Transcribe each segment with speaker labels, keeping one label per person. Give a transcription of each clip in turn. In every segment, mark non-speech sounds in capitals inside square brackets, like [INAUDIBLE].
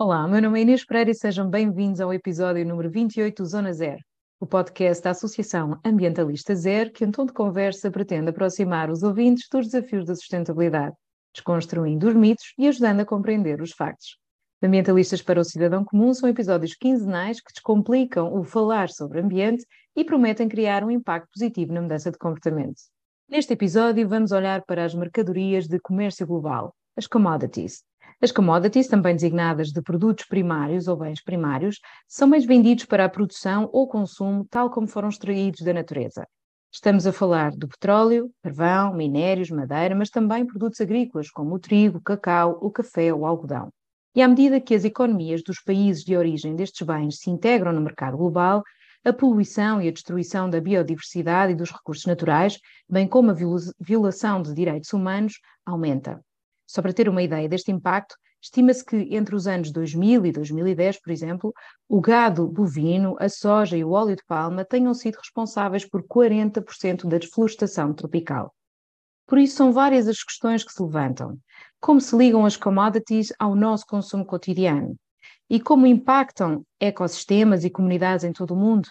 Speaker 1: Olá, meu nome é Inês Pereira e sejam bem-vindos ao episódio número 28 do Zona Zero, o podcast da Associação Ambientalista Zero, que em tom de conversa pretende aproximar os ouvintes dos desafios da sustentabilidade, desconstruindo os mitos e ajudando a compreender os factos. Ambientalistas para o Cidadão Comum são episódios quinzenais que descomplicam o falar sobre ambiente e prometem criar um impacto positivo na mudança de comportamento. Neste episódio, vamos olhar para as mercadorias de comércio global, as commodities. As commodities, também designadas de produtos primários ou bens primários, são bens vendidos para a produção ou consumo, tal como foram extraídos da natureza. Estamos a falar do petróleo, carvão, minérios, madeira, mas também produtos agrícolas, como o trigo, o cacau, o café ou o algodão. E à medida que as economias dos países de origem destes bens se integram no mercado global, a poluição e a destruição da biodiversidade e dos recursos naturais, bem como a violação de direitos humanos, aumenta. Só para ter uma ideia deste impacto, estima-se que entre os anos 2000 e 2010, por exemplo, o gado bovino, a soja e o óleo de palma tenham sido responsáveis por 40% da desflorestação tropical. Por isso, são várias as questões que se levantam. Como se ligam as commodities ao nosso consumo cotidiano? E como impactam ecossistemas e comunidades em todo o mundo?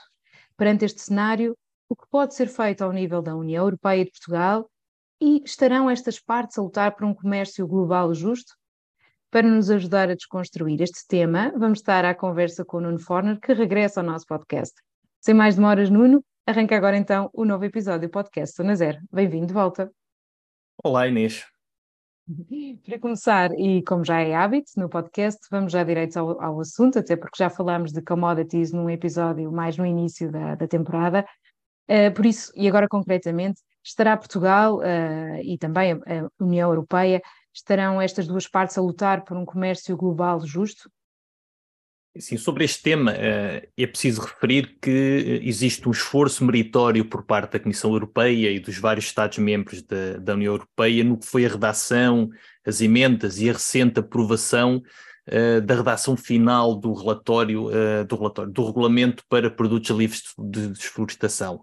Speaker 1: Perante este cenário, o que pode ser feito ao nível da União Europeia e de Portugal? E estarão estas partes a lutar por um comércio global justo? Para nos ajudar a desconstruir este tema, vamos estar à conversa com o Nuno Forner, que regressa ao nosso podcast. Sem mais demoras, Nuno, arranca agora então o novo episódio do podcast Zona Zero. Bem-vindo de volta.
Speaker 2: Olá, Inês.
Speaker 1: Para começar, e como já é hábito no podcast, vamos já direito ao, ao assunto, até porque já falámos de commodities num episódio mais no início da, da temporada. Uh, por isso, e agora concretamente, estará Portugal uh, e também a União Europeia, estarão estas duas partes a lutar por um comércio global justo?
Speaker 2: Sim, sobre este tema eh, é preciso referir que existe um esforço meritório por parte da Comissão Europeia e dos vários Estados-membros da, da, União Europeia no que foi a redação, as emendas e a recente aprovação uh, da redação final do relatório, uh, do relatório, do regulamento para produtos livres de desflorestação.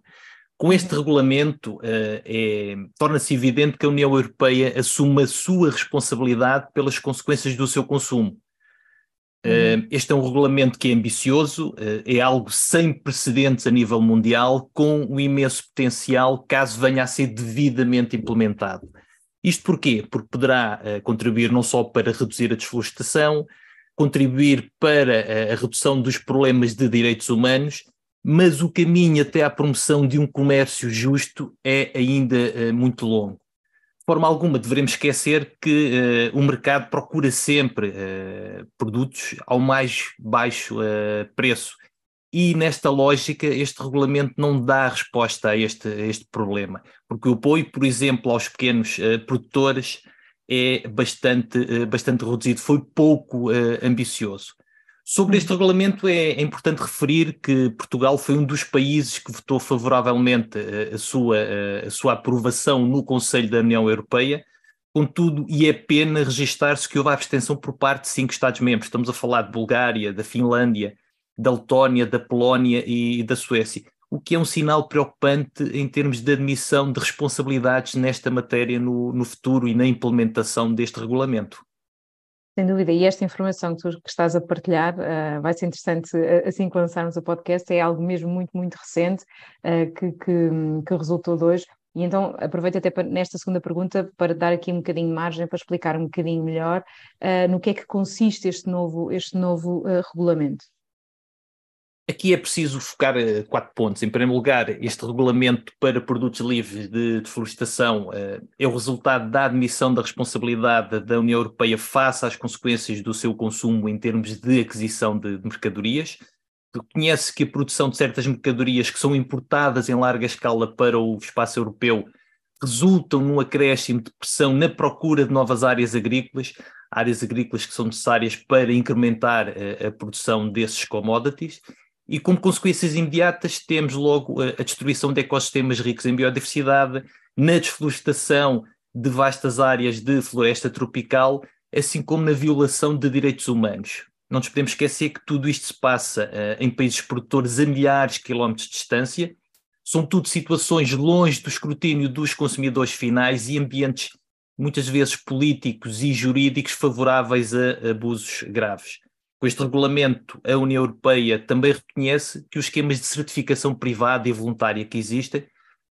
Speaker 2: Com este uhum. regulamento, uh, é, torna-se evidente que a União Europeia assume a sua responsabilidade pelas consequências do seu consumo Uh, este é um regulamento que é ambicioso, é algo sem precedentes a nível mundial, com um imenso potencial caso venha a ser devidamente implementado. Isto porquê? Porque poderá uh, contribuir não só para reduzir a desflorestação, contribuir para a redução dos problemas de direitos humanos, mas o caminho até à promoção de um comércio justo é ainda muito longo forma alguma devemos esquecer que uh, o mercado procura sempre uh, produtos ao mais baixo uh, preço. E nesta lógica, este regulamento não dá resposta a este, a este problema, porque o apoio, por exemplo, aos pequenos produtores é bastante, bastante reduzido, foi pouco ambicioso. Sobre este regulamento é, é, importante referir que Portugal foi um dos países que votou favoravelmente a, eh, a sua, a, eh, a sua aprovação no Conselho da União Europeia, contudo, e é pena registar-se que houve abstenção por parte de cinco Estados-membros. Estamos a falar de Bulgária, da Finlândia, da Letónia, da Polónia e da Suécia, o que é um sinal preocupante em termos de admissão de responsabilidades nesta matéria no, no futuro e na implementação deste regulamento.
Speaker 1: Sem dúvida, e esta informação que tu que estás a partilhar uh, vai ser interessante uh, assim que lançarmos o podcast, é algo mesmo muito, muito recente uh, que, que, que, resultou de hoje. E então aproveito até para, nesta segunda pergunta para dar aqui um bocadinho de margem para explicar um bocadinho melhor no que é que consiste este novo, este novo regulamento.
Speaker 2: Aqui é preciso focar uh, quatro pontos. Em primeiro lugar, este regulamento para produtos livres de deflorestação uh, é o resultado da admissão da responsabilidade da União Europeia face às consequências do seu consumo em termos de aquisição de, de mercadorias. Reconhece que a produção de certas mercadorias que são importadas em larga escala para o espaço europeu resultam num acréscimo de pressão na procura de novas áreas agrícolas, áreas agrícolas que são necessárias para incrementar uh, a produção desses commodities e como consequências imediatas temos logo a, a destruição de ecossistemas ricos em biodiversidade, na desflorestação de vastas áreas de floresta tropical, assim como na violação de direitos humanos. Não nos podemos esquecer que tudo isto se passa uh, em países produtores a milhares de quilómetros de distância. São tudo situações longe do escrutínio dos consumidores finais e ambientes muitas vezes políticos e jurídicos favoráveis a abusos graves. Com este regulamento, a União Europeia também reconhece que os esquemas de certificação privada e voluntária que existem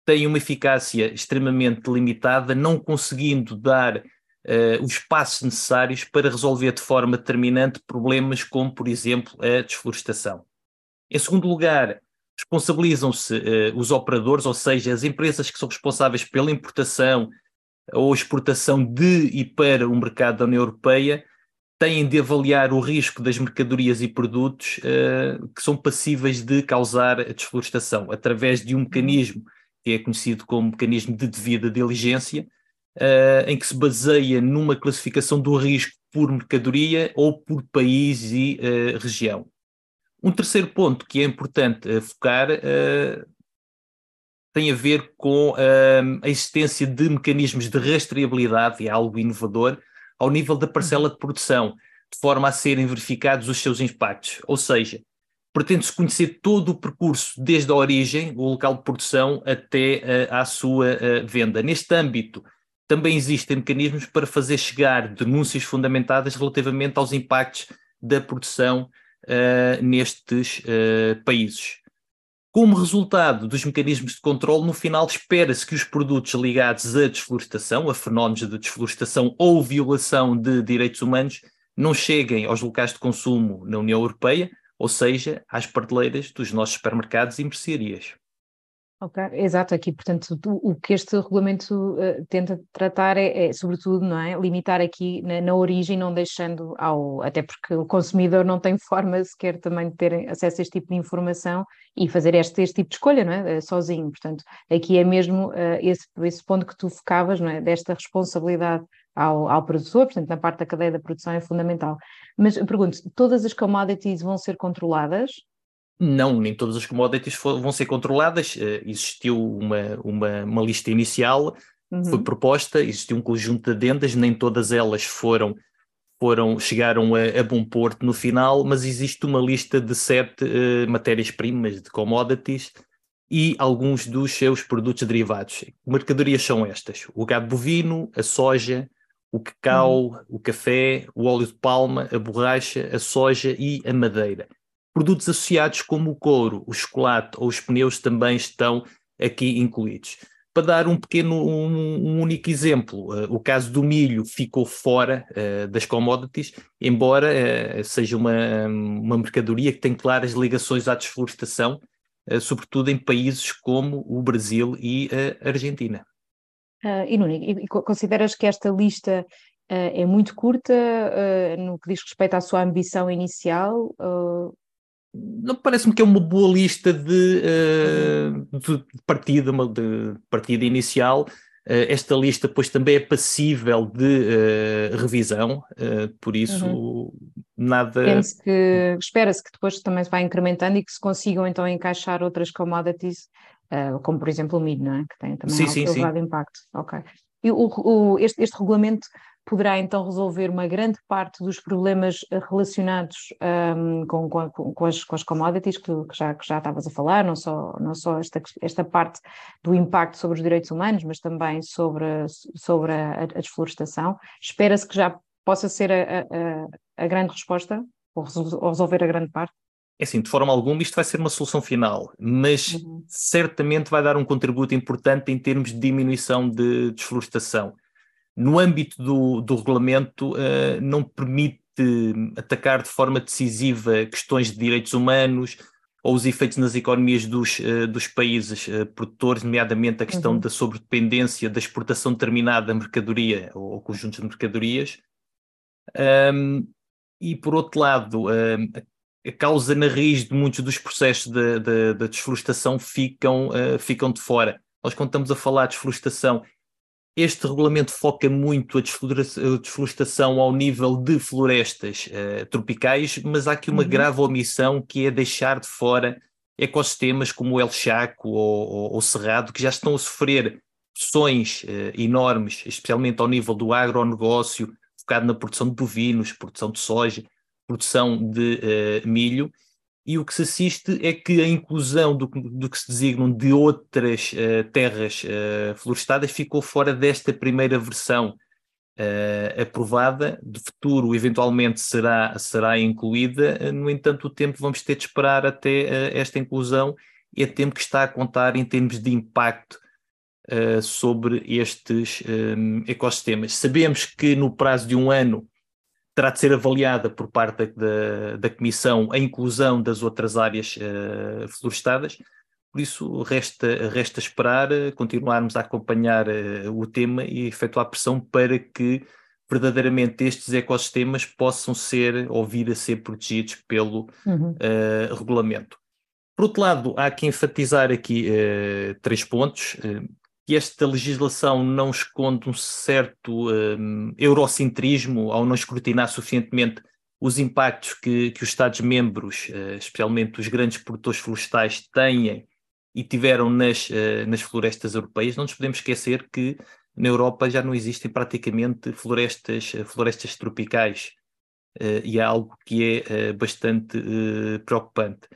Speaker 2: têm uma eficácia extremamente limitada, não conseguindo dar uh, os passos necessários para resolver de forma determinante problemas como, por exemplo, a desflorestação. Em segundo lugar, responsabilizam-se uh, os operadores, ou seja, as empresas que são responsáveis pela importação ou exportação de e para o mercado da União Europeia, têm de avaliar o risco das mercadorias e produtos uh, que são passíveis de causar a desflorestação, através de um mecanismo que é conhecido como mecanismo de devida diligência, uh, em que se baseia numa classificação do risco por mercadoria ou por país e uh, região. Um terceiro ponto que é importante focar tem a ver com a existência de mecanismos de rastreabilidade, é algo inovador, ao nível da parcela de produção, de forma a serem verificados os seus impactos. Ou seja, pretende-se conhecer todo o percurso, desde a origem, o local de produção, até uh, à sua uh, venda. Neste âmbito, também existem mecanismos para fazer chegar denúncias fundamentadas relativamente aos impactos da produção uh, nestes países. Como resultado dos mecanismos de controle, no final espera-se que os produtos ligados à desflorestação, a fenómenos de desflorestação ou violação de direitos humanos, não cheguem aos locais de consumo na União Europeia, ou seja, às prateleiras dos nossos supermercados e mercearias.
Speaker 1: Ok, exato, aqui, portanto, o, que este regulamento uh, tenta tratar é, é, sobretudo, não é, limitar aqui na, na, origem, não deixando ao, até porque o consumidor não tem [LAUGHS] forma sequer também de ter acesso a este tipo de informação e fazer este, este tipo de escolha, não é, uh, sozinho, portanto, aqui é mesmo uh, esse, esse ponto que tu focavas, não é, desta responsabilidade ao, ao produtor, portanto, na parte da cadeia da produção é fundamental. Mas pergunto, todas as commodities vão ser controladas?
Speaker 2: Não, nem todas as commodities vão ser controladas. Uh, existiu uma, uma, uma, lista inicial, uhum. foi proposta, existiu um conjunto de adendas, nem todas elas foram, foram chegaram a, a bom porto no final, mas existe uma lista de sete uh, matérias-primas de commodities e alguns dos seus produtos derivados. Mercadorias são estas: o gado bovino, a soja, o cacau, uhum. o café, o óleo de palma, a borracha, a soja e a madeira. Produtos associados como o couro, o chocolate ou os pneus também estão aqui incluídos. Para dar um pequeno, um, um único exemplo, uh, o caso do milho ficou fora uh, das commodities, embora uh, seja uma, uma mercadoria que tem claras ligações à desflorestação, sobretudo em países como o Brasil e a Argentina.
Speaker 1: Uh, e, Nuno, consideras que esta lista é muito curta no que diz respeito à sua ambição inicial?
Speaker 2: Não parece-me que é uma boa lista de, uhum. de partida, de partida inicial. esta lista, pois, também é passível de revisão, por isso uhum. nada.
Speaker 1: que espera-se que depois também se vá incrementando e que se consigam então encaixar outras commodities como por exemplo o milho, não é? que tem também sim, sim, elevado sim. impacto. Ok. E o, o, este, este, regulamento poderá então resolver uma grande parte dos problemas relacionados um, com, com, com, as, com as commodities que, que, já, que já estavas a falar, não só, não só esta, esta parte do impacto sobre os direitos humanos, mas também sobre, sobre a, a desflorestação. Espera-se que já possa ser a, a, a grande resposta, ou resolver a grande parte?
Speaker 2: É assim, de forma alguma isto vai ser uma solução final, mas uhum. certamente vai dar um contributo importante em termos de diminuição de desflorestação. No âmbito do, do regulamento, uh, não permite atacar de forma decisiva questões de direitos humanos ou os efeitos nas economias dos, uh, dos países uh, produtores, nomeadamente a questão uhum. da sobredependência da exportação determinada da mercadoria ou, ou conjuntos de mercadorias. Um, e, por outro lado, a causa na raiz de muitos dos processos da de, de, desflorestação ficam, uh, ficam de fora. Nós, quando estamos a falar de desflorestação, este regulamento foca muito a desflorestação ao nível de florestas uh, tropicais, mas há aqui uma uhum. grave omissão que é deixar de fora ecossistemas como o El Chaco ou, ou, ou Cerrado, que já estão a sofrer pressões enormes, especialmente ao nível do agronegócio, focado na produção de bovinos, produção de soja, produção de milho, e o que se assiste é que a inclusão do, do que se designam de outras uh, terras uh, florestadas ficou fora desta primeira versão uh, aprovada, de futuro eventualmente será, será incluída, no entanto o tempo vamos ter de esperar até esta inclusão. E é tempo que está a contar em termos de impacto sobre estes um, ecossistemas. Sabemos que no prazo de um ano terá de ser avaliada por parte da, da Comissão a inclusão das outras áreas uh, florestadas, por isso resta, resta esperar, uh, continuarmos a acompanhar uh, o tema e efetuar pressão para que verdadeiramente estes ecossistemas possam ser ou vir a ser protegidos pelo uhum. regulamento. Por outro lado, há que enfatizar aqui três pontos que esta legislação não esconde um certo um, eurocentrismo ao não escrutinar suficientemente os impactos que, que os Estados-membros, uh, especialmente os grandes produtores florestais, têm e tiveram nas, uh, nas florestas europeias. Não nos podemos esquecer que na Europa já não existem praticamente florestas, uh, florestas tropicais e é algo que é bastante preocupante.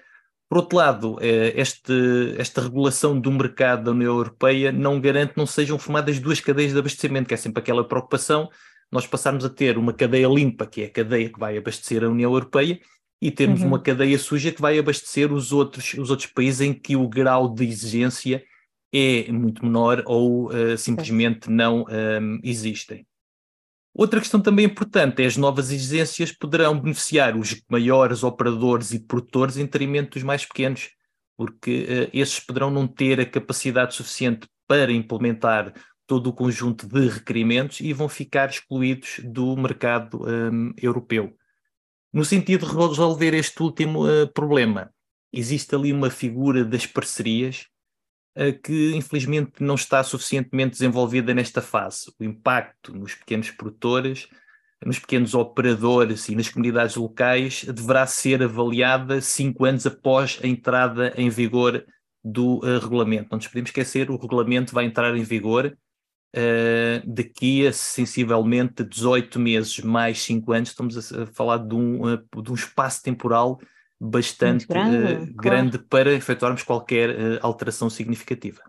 Speaker 2: Por outro lado, eh, este, esta regulação do mercado da União Europeia não garante que não sejam formadas duas cadeias de abastecimento, que é sempre aquela preocupação, nós passarmos a ter uma cadeia limpa, que é a cadeia que vai abastecer a União Europeia, e termos uhum. uma cadeia suja que vai abastecer os outros, os outros países em que o grau de exigência é muito menor ou uh, simplesmente não um, ehm, existem. Outra questão também importante é as novas exigências poderão beneficiar os maiores operadores e produtores em detrimento dos mais pequenos, porque uh, esses poderão não ter a capacidade suficiente para implementar todo o conjunto de requerimentos e vão ficar excluídos do mercado um, europeu. No sentido de resolver este último uh, problema, existe ali uma figura das parcerias que infelizmente não está suficientemente desenvolvida nesta fase. O impacto nos pequenos produtores, nos pequenos operadores e nas comunidades locais deverá ser avaliada cinco anos após a entrada em vigor do uh, regulamento. Não nos podemos esquecer, o regulamento vai entrar em vigor uh, daqui a sensivelmente 18 meses, mais 5 anos, estamos a, a falar de um, uh, de um espaço temporal bastante grande, uh, claro. grande, para efetuarmos qualquer uh, alteração significativa.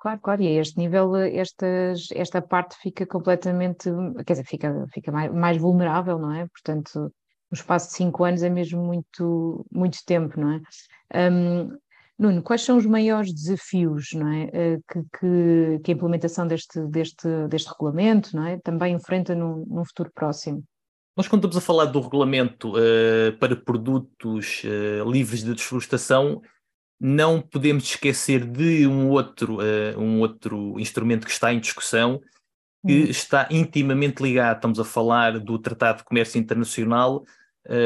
Speaker 1: Claro, claro, e a este nível estas, esta parte fica completamente, quer dizer, fica, fica mais, mais vulnerável, não é? Portanto, no espaço de cinco anos é mesmo muito, muito tempo, não é? Um, Nuno, quais são os maiores desafios não é, eh, que, que, que, a implementação deste, deste, deste regulamento não é, também enfrenta num, num futuro próximo?
Speaker 2: Nós, quando estamos a falar do regulamento uh, para produtos uh, livres de desflorestação, não podemos esquecer de um outro, uh, um outro instrumento que está em discussão, que hum. está intimamente ligado. Estamos a falar do Tratado de Comércio Internacional,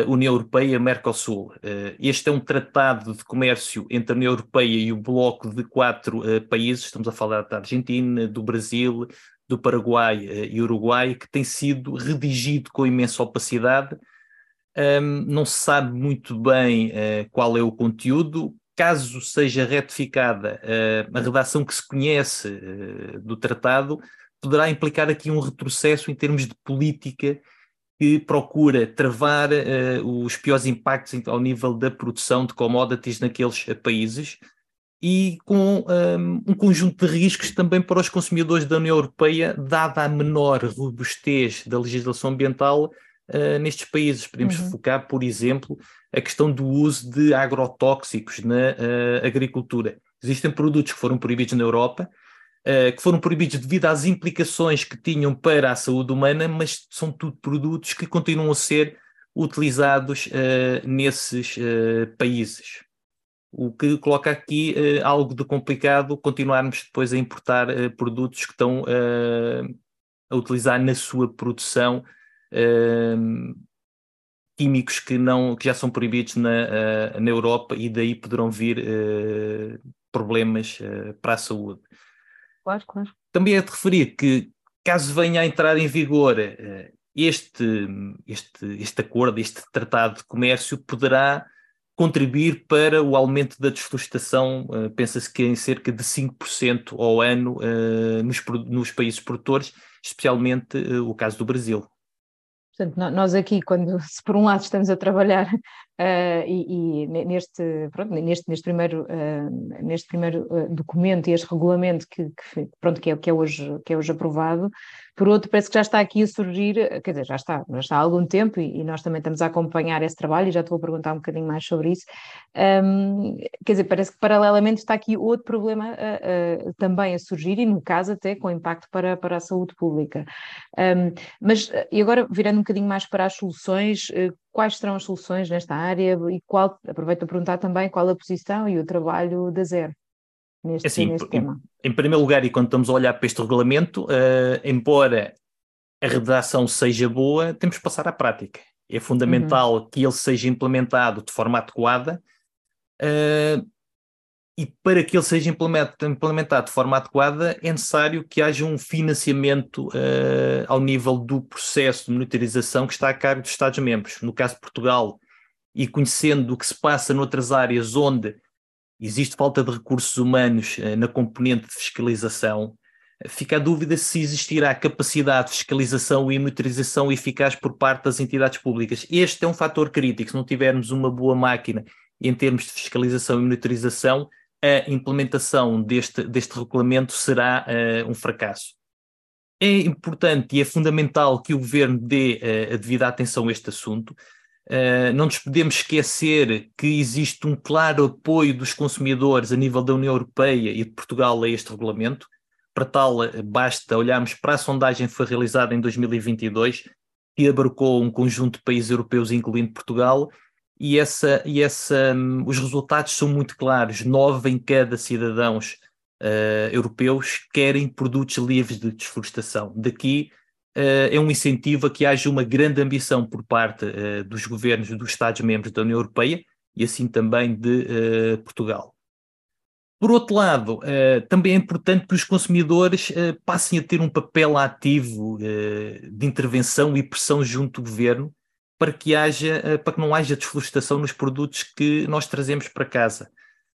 Speaker 2: União Europeia-Mercosul. este é um tratado de comércio entre a União Europeia e o bloco de quatro países, estamos a falar da Argentina, do Brasil, do Paraguai uh, e Uruguai, que tem sido redigido com imensa opacidade. Um, não se sabe muito bem uh, qual é o conteúdo. Caso seja retificada uh, a redação que se conhece do tratado, poderá implicar aqui um retrocesso em termos de política que procura travar os piores impactos ao nível da produção de commodities naqueles países e com um, um, conjunto de riscos também para os consumidores da União Europeia, dada a menor robustez da legislação ambiental uh, nestes países. Podemos uhum. focar, por exemplo, a questão do uso de agrotóxicos na uh, agricultura. Existem produtos que foram proibidos na Europa, uh, que foram proibidos devido às implicações que tinham para a saúde humana, mas são tudo produtos que continuam a ser utilizados nesses países o que coloca aqui uh, algo de complicado continuarmos depois a importar uh, produtos que estão uh, a utilizar na sua produção químicos que, não, que já são proibidos na, na Europa e daí poderão vir problemas para a saúde.
Speaker 1: Claro, claro.
Speaker 2: Também é de referir que, caso venha a entrar em vigor este, este, este acordo, este tratado de comércio, poderá contribuir para o aumento da desflorestação, uh, pensa-se que em cerca de 5% ao ano uh, nos, nos, países produtores, especialmente uh, o caso do Brasil.
Speaker 1: Portanto, nós aqui, quando, [LAUGHS] se por um lado estamos a trabalhar uh, [LAUGHS] e, e, neste, pronto, neste, neste primeiro, uh, neste primeiro documento e este regulamento que, que, pronto, que, é, que, é hoje, que é hoje aprovado, por outro, parece que já está aqui a surgir, quer dizer, já está, já está há algum tempo e, e nós também estamos a acompanhar esse trabalho e já estou a perguntar um bocadinho mais sobre isso. Um, quer dizer, parece que paralelamente está aqui outro problema uh, uh, também a surgir e, no caso, até com impacto para, para a saúde pública. Um, mas, e agora, virando um bocadinho mais para as soluções, quais serão as soluções nesta área e qual, aproveito a perguntar também qual a posição e o trabalho da Zero neste, assim, neste tema.
Speaker 2: Em, em, primeiro lugar, e quando estamos a olhar para este regulamento, uh, embora a redação seja boa, temos que passar à prática. É fundamental uhum. que ele seja implementado de forma adequada uh, e para que ele seja implementado de forma adequada é necessário que haja um financiamento uh, ao nível do processo de monitorização que está a cargo dos Estados-membros. No caso de Portugal, e conhecendo o que se passa noutras áreas onde existe falta de recursos humanos uh, na componente de fiscalização, fica a dúvida se existirá capacidade de fiscalização e monitorização eficaz por parte das entidades públicas. Este é um fator crítico. Se não tivermos uma boa máquina em termos de fiscalização e monitorização, a implementação deste, deste regulamento será uh, um fracasso. É importante e é fundamental que o governo dê uh, a devida atenção a este assunto. Uh, não nos podemos esquecer que existe um claro apoio dos consumidores a nível da União Europeia e de Portugal a este regulamento. Para tal, basta olharmos para a sondagem que foi realizada em 2022, que abarcou um conjunto de países europeus, incluindo Portugal, e, essa, e essa, um, os resultados são muito claros. Nove em cada cidadãos uh, europeus querem produtos livres de desflorestação. Daqui é um incentivo a que haja uma grande ambição por parte uh, dos governos dos Estados-membros da União Europeia e assim também de Portugal. Por outro lado, também é importante que os consumidores passem a ter um papel ativo de intervenção e pressão junto do governo para que haja, eh, para que não haja desflorestação nos produtos que nós trazemos para casa.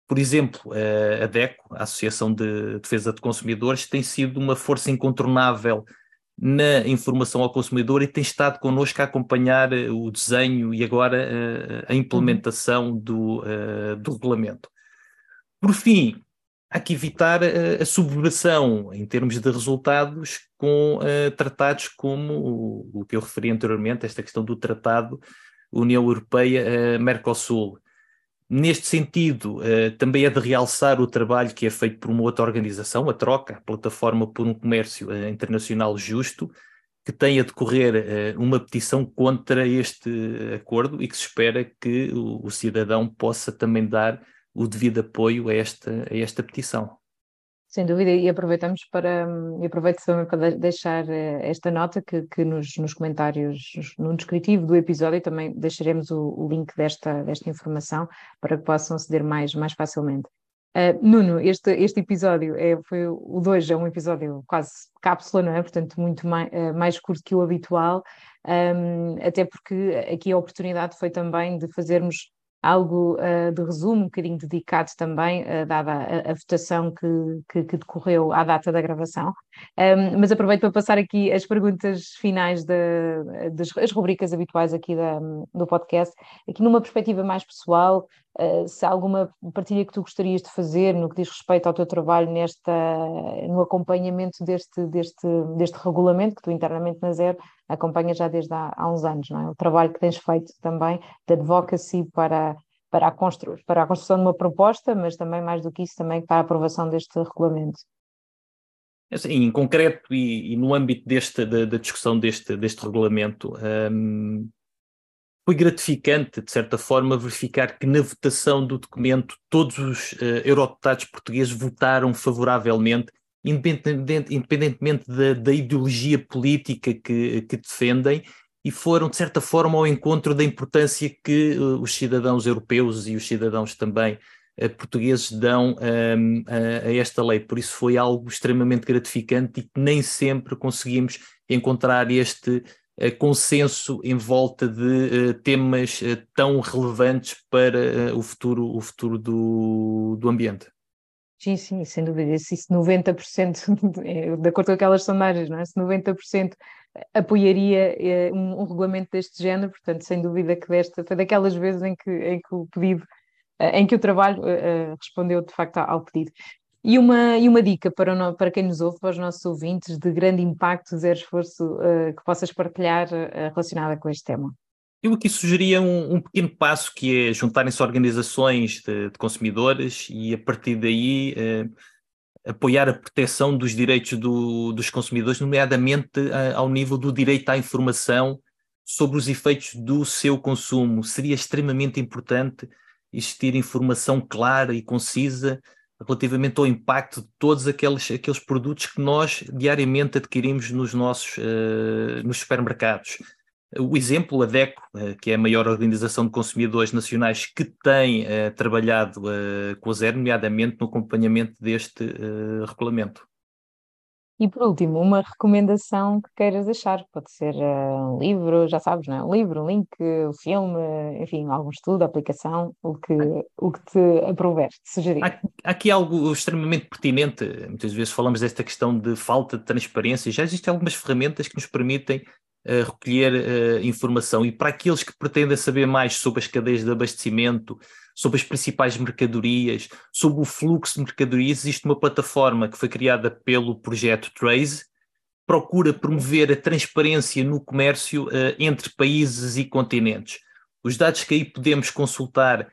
Speaker 2: Por exemplo, eh, a DECO, a Associação de Defesa de Consumidores, tem sido uma força incontornável na informação ao consumidor e tem estado connosco a acompanhar eh, o desenho e agora a implementação do, do regulamento. Por fim, há que evitar a, subversão em termos de resultados com tratados como o, o, que eu referi anteriormente, esta questão do tratado União Europeia-Mercosul. Neste sentido, uh, também é de realçar o trabalho que é feito por uma outra organização, a Troca, a Plataforma por um Comércio Internacional Justo, que tem a decorrer uma petição contra este acordo e que se espera que o, o cidadão possa também dar o devido apoio a esta, a esta petição.
Speaker 1: Sem dúvida, e aproveitamos para, e aproveito também para deixar eh, esta nota que, que nos, nos comentários, no descritivo do episódio, também deixaremos o, o, link desta, desta informação para que possam aceder mais, mais facilmente. Uh, Nuno, este, este episódio é, foi o 2, é um episódio quase cápsula, não é? Portanto, muito mais, eh, mais curto que o habitual, um, até porque aqui a oportunidade foi também de fazermos algo uh, de resumo, um bocadinho dedicado também, uh, dada a, a votação que, que, que, decorreu à data da gravação. Um, mas aproveito para passar aqui as perguntas finais de, das as rubricas habituais aqui da, do podcast, aqui numa perspectiva mais pessoal, uh, se há alguma partilha que tu gostarias de fazer no que diz respeito ao teu trabalho nesta, no acompanhamento deste, deste, deste regulamento que tu internamente na Zero acompanha já desde há, há uns anos, não é? O trabalho que tens feito também de advocacy para, para, a constru para a construção de uma proposta, mas também mais do que isso, também para a aprovação deste regulamento.
Speaker 2: Assim, em concreto e, e, no âmbito deste, da, da, discussão deste, deste regulamento, um, foi gratificante, de certa forma, verificar que na votação do documento todos os uh, eurodeputados portugueses votaram favoravelmente independente, independentemente da, da, ideologia política que, que, defendem, e foram, de certa forma, ao encontro da importância que uh, os cidadãos europeus e os cidadãos também uh, portugueses dão um, a, a, esta lei. Por isso foi algo extremamente gratificante e que nem sempre conseguimos encontrar este consenso em volta de temas tão relevantes para o futuro, o futuro do, do ambiente.
Speaker 1: Sim, sim, sem dúvida. Se 90%, [LAUGHS] é, de acordo com aquelas sondagens, não é? se 90% apoiaria eh, um, um, regulamento deste género, portanto, sem dúvida que desta foi daquelas vezes em que, em que o pedido, eh, em que o trabalho uh, respondeu de facto ao pedido. E uma, e uma dica para, para quem nos ouve, para os nossos ouvintes, de grande impacto, zero esforço, que possas partilhar relacionada com este tema.
Speaker 2: Eu aqui sugeria um, um pequeno passo que é juntarem-se organizações de, de, consumidores e a partir daí eh, apoiar a proteção dos direitos do, dos consumidores, nomeadamente eh, ao nível do direito à informação sobre os efeitos do seu consumo. Seria extremamente importante existir informação clara e concisa relativamente ao impacto de todos aqueles, aqueles produtos que nós diariamente adquirimos nos nossos uh, nos supermercados o exemplo, a DECO, eh, que é a maior organização de consumidores nacionais que tem uh, trabalhado uh, com a Zero, nomeadamente no acompanhamento deste uh, regulamento.
Speaker 1: E por último, uma recomendação que queiras deixar, pode ser um livro, já sabes, não é? Um livro, um link, um filme, enfim, algum estudo, aplicação, o que, o que te aprover, te sugerir.
Speaker 2: Há, há aqui algo extremamente pertinente, muitas vezes falamos desta questão de falta de transparência, já existem algumas ferramentas que nos permitem recolher uh, informação. E para aqueles que pretendem saber mais sobre as cadeias de abastecimento, sobre as principais mercadorias, sobre o fluxo de mercadorias, existe uma plataforma que foi criada pelo projeto Trace, procura promover a transparência no comércio uh, entre países e continentes. Os dados que aí podemos consultar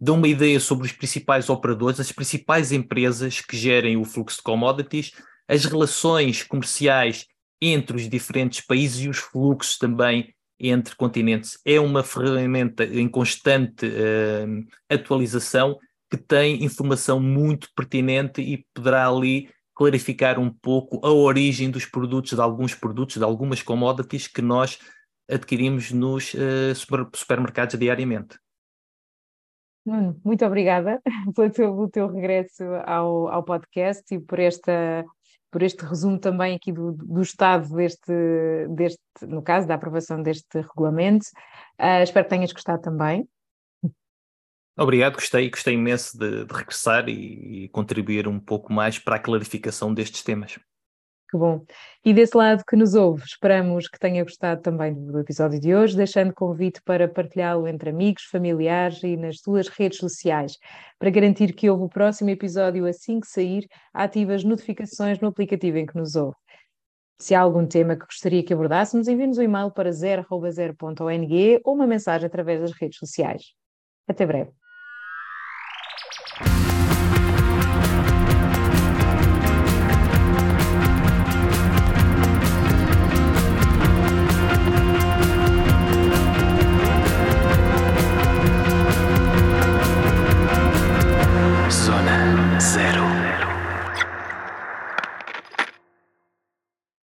Speaker 2: dão uma ideia sobre os principais operadores, as principais empresas que gerem o fluxo de commodities, as relações comerciais entre os diferentes países e os fluxos também entre continentes. É uma ferramenta em constante uh, atualização que tem informação muito pertinente e poderá ali clarificar um pouco a origem dos produtos, de alguns produtos, de algumas commodities que nós adquirimos nos uh, supermercados diariamente.
Speaker 1: Muito obrigada [LAUGHS] pelo teu, pelo teu regresso ao, ao podcast e por esta por este resumo também aqui do, do estado deste, deste, no caso da aprovação deste regulamento. Uh, espero que tenhas gostado também.
Speaker 2: Obrigado, gostei, gostei imenso de, de regressar e, e contribuir um pouco mais para a clarificação destes temas.
Speaker 1: Que bom. E desse lado que nos ouve, esperamos que tenha gostado também do episódio de hoje, deixando convite para partilhá-lo entre amigos, familiares e nas suas redes sociais. Para garantir que houve o próximo episódio assim que sair, ative as notificações no aplicativo em que nos ouve. Se há algum tema que gostaria que abordássemos, envie-nos um e-mail para 0.0.ong ou uma mensagem através das redes sociais. Até breve.